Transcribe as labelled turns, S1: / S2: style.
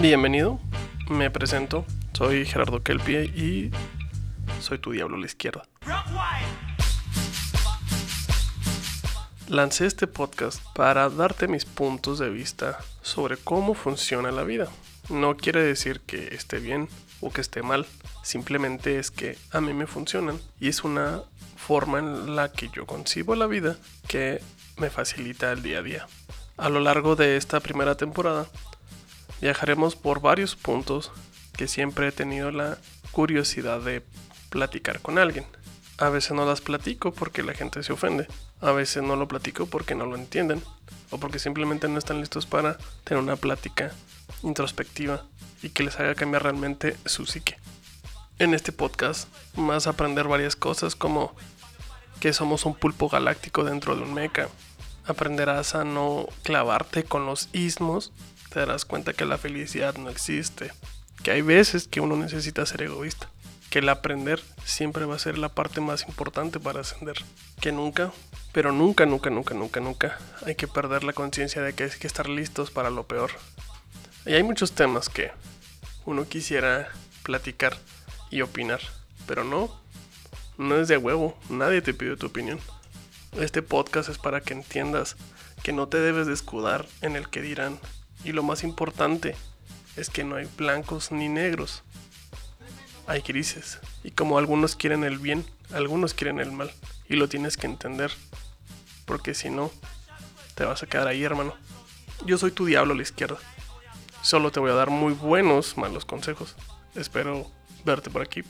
S1: Bienvenido, me presento, soy Gerardo Kelpie y soy tu diablo a la izquierda. Lancé este podcast para darte mis puntos de vista sobre cómo funciona la vida. No quiere decir que esté bien o que esté mal, simplemente es que a mí me funcionan y es una forma en la que yo concibo la vida que me facilita el día a día. A lo largo de esta primera temporada Viajaremos por varios puntos que siempre he tenido la curiosidad de platicar con alguien. A veces no las platico porque la gente se ofende. A veces no lo platico porque no lo entienden. O porque simplemente no están listos para tener una plática introspectiva y que les haga cambiar realmente su psique. En este podcast vas a aprender varias cosas como que somos un pulpo galáctico dentro de un mecha. Aprenderás a no clavarte con los ismos te darás cuenta que la felicidad no existe, que hay veces que uno necesita ser egoísta, que el aprender siempre va a ser la parte más importante para ascender, que nunca, pero nunca, nunca, nunca, nunca, nunca hay que perder la conciencia de que hay que estar listos para lo peor. Y hay muchos temas que uno quisiera platicar y opinar, pero no, no es de huevo, nadie te pide tu opinión. Este podcast es para que entiendas que no te debes de escudar en el que dirán y lo más importante es que no hay blancos ni negros. Hay grises. Y como algunos quieren el bien, algunos quieren el mal. Y lo tienes que entender. Porque si no, te vas a quedar ahí, hermano. Yo soy tu diablo a la izquierda. Solo te voy a dar muy buenos, malos consejos. Espero verte por aquí.